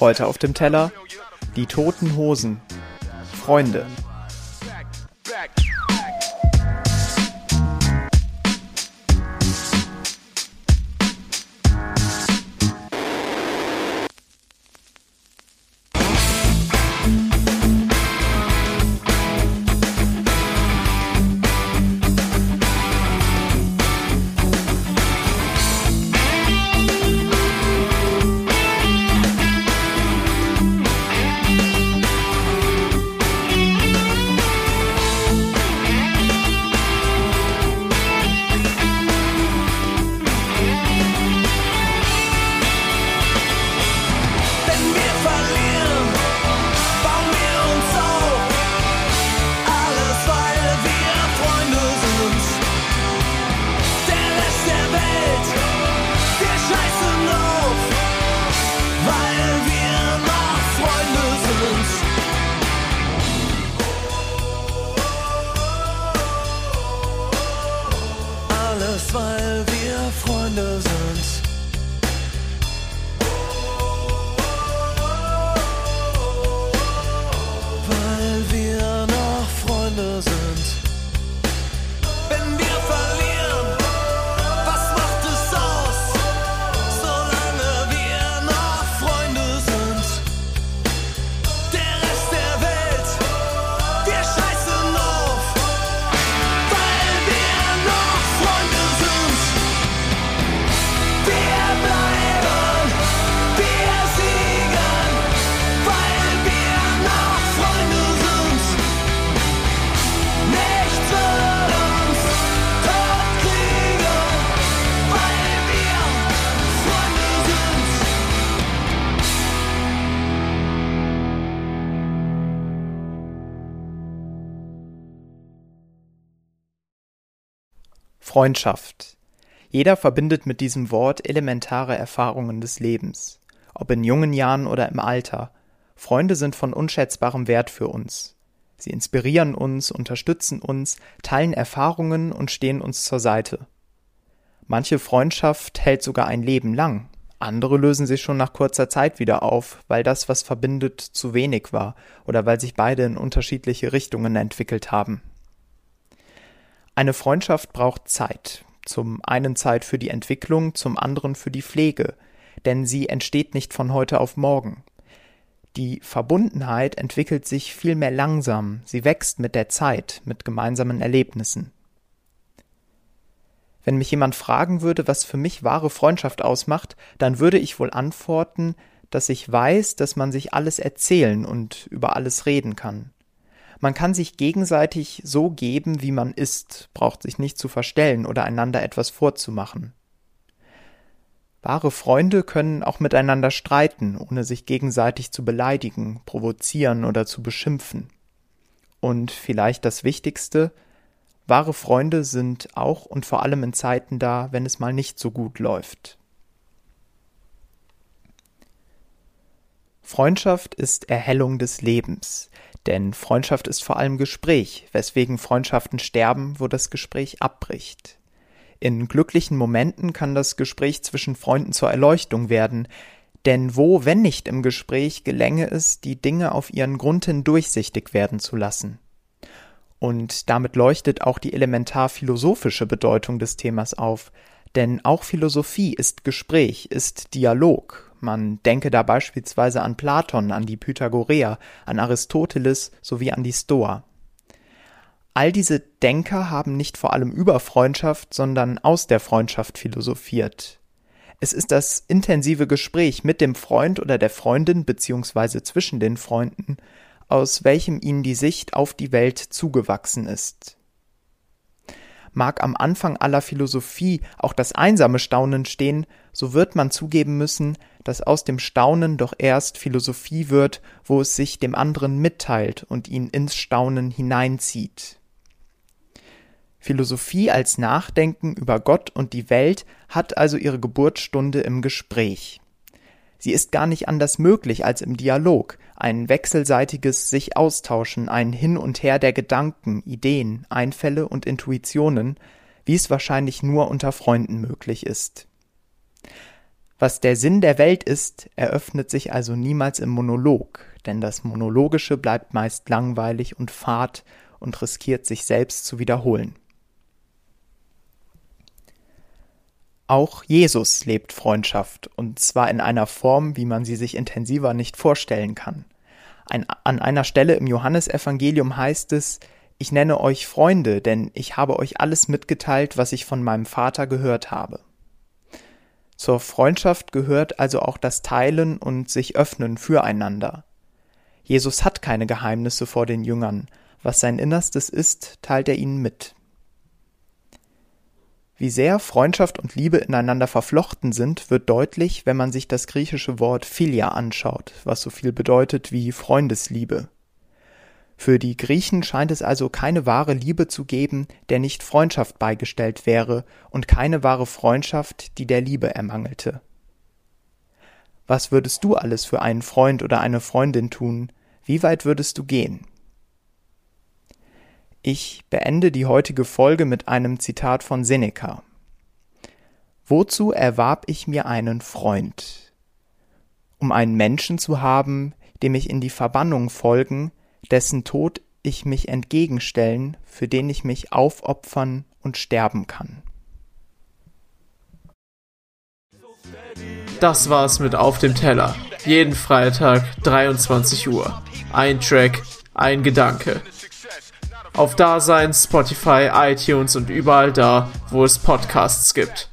Heute auf dem Teller die toten Hosen. Freunde. Freundschaft. Jeder verbindet mit diesem Wort elementare Erfahrungen des Lebens, ob in jungen Jahren oder im Alter. Freunde sind von unschätzbarem Wert für uns. Sie inspirieren uns, unterstützen uns, teilen Erfahrungen und stehen uns zur Seite. Manche Freundschaft hält sogar ein Leben lang, andere lösen sich schon nach kurzer Zeit wieder auf, weil das, was verbindet, zu wenig war oder weil sich beide in unterschiedliche Richtungen entwickelt haben. Eine Freundschaft braucht Zeit. Zum einen Zeit für die Entwicklung, zum anderen für die Pflege, denn sie entsteht nicht von heute auf morgen. Die Verbundenheit entwickelt sich vielmehr langsam, sie wächst mit der Zeit, mit gemeinsamen Erlebnissen. Wenn mich jemand fragen würde, was für mich wahre Freundschaft ausmacht, dann würde ich wohl antworten, dass ich weiß, dass man sich alles erzählen und über alles reden kann. Man kann sich gegenseitig so geben, wie man ist, braucht sich nicht zu verstellen oder einander etwas vorzumachen. Wahre Freunde können auch miteinander streiten, ohne sich gegenseitig zu beleidigen, provozieren oder zu beschimpfen. Und vielleicht das Wichtigste, wahre Freunde sind auch und vor allem in Zeiten da, wenn es mal nicht so gut läuft. Freundschaft ist Erhellung des Lebens, denn Freundschaft ist vor allem Gespräch, weswegen Freundschaften sterben, wo das Gespräch abbricht. In glücklichen Momenten kann das Gespräch zwischen Freunden zur Erleuchtung werden, denn wo, wenn nicht im Gespräch, gelänge es, die Dinge auf ihren Grund hin durchsichtig werden zu lassen. Und damit leuchtet auch die elementar philosophische Bedeutung des Themas auf, denn auch Philosophie ist Gespräch, ist Dialog, man denke da beispielsweise an Platon, an die Pythagoreer, an Aristoteles sowie an die Stoa. All diese Denker haben nicht vor allem über Freundschaft, sondern aus der Freundschaft philosophiert. Es ist das intensive Gespräch mit dem Freund oder der Freundin beziehungsweise zwischen den Freunden, aus welchem ihnen die Sicht auf die Welt zugewachsen ist. Mag am Anfang aller Philosophie auch das einsame Staunen stehen, so wird man zugeben müssen, dass aus dem Staunen doch erst Philosophie wird, wo es sich dem anderen mitteilt und ihn ins Staunen hineinzieht. Philosophie als Nachdenken über Gott und die Welt hat also ihre Geburtsstunde im Gespräch. Sie ist gar nicht anders möglich als im Dialog, ein wechselseitiges sich austauschen, ein Hin und Her der Gedanken, Ideen, Einfälle und Intuitionen, wie es wahrscheinlich nur unter Freunden möglich ist. Was der Sinn der Welt ist, eröffnet sich also niemals im Monolog, denn das Monologische bleibt meist langweilig und fad und riskiert sich selbst zu wiederholen. Auch Jesus lebt Freundschaft, und zwar in einer Form, wie man sie sich intensiver nicht vorstellen kann. Ein, an einer Stelle im Johannesevangelium heißt es, ich nenne euch Freunde, denn ich habe euch alles mitgeteilt, was ich von meinem Vater gehört habe. Zur Freundschaft gehört also auch das Teilen und sich öffnen füreinander. Jesus hat keine Geheimnisse vor den Jüngern, was sein Innerstes ist, teilt er ihnen mit. Wie sehr Freundschaft und Liebe ineinander verflochten sind, wird deutlich, wenn man sich das griechische Wort Philia anschaut, was so viel bedeutet wie Freundesliebe. Für die Griechen scheint es also keine wahre Liebe zu geben, der nicht Freundschaft beigestellt wäre, und keine wahre Freundschaft, die der Liebe ermangelte. Was würdest du alles für einen Freund oder eine Freundin tun? Wie weit würdest du gehen? Ich beende die heutige Folge mit einem Zitat von Seneca. Wozu erwarb ich mir einen Freund? Um einen Menschen zu haben, dem ich in die Verbannung folgen, dessen Tod ich mich entgegenstellen, für den ich mich aufopfern und sterben kann. Das war's mit Auf dem Teller. Jeden Freitag 23 Uhr. Ein Track, ein Gedanke auf Dasein, Spotify, iTunes und überall da, wo es Podcasts gibt.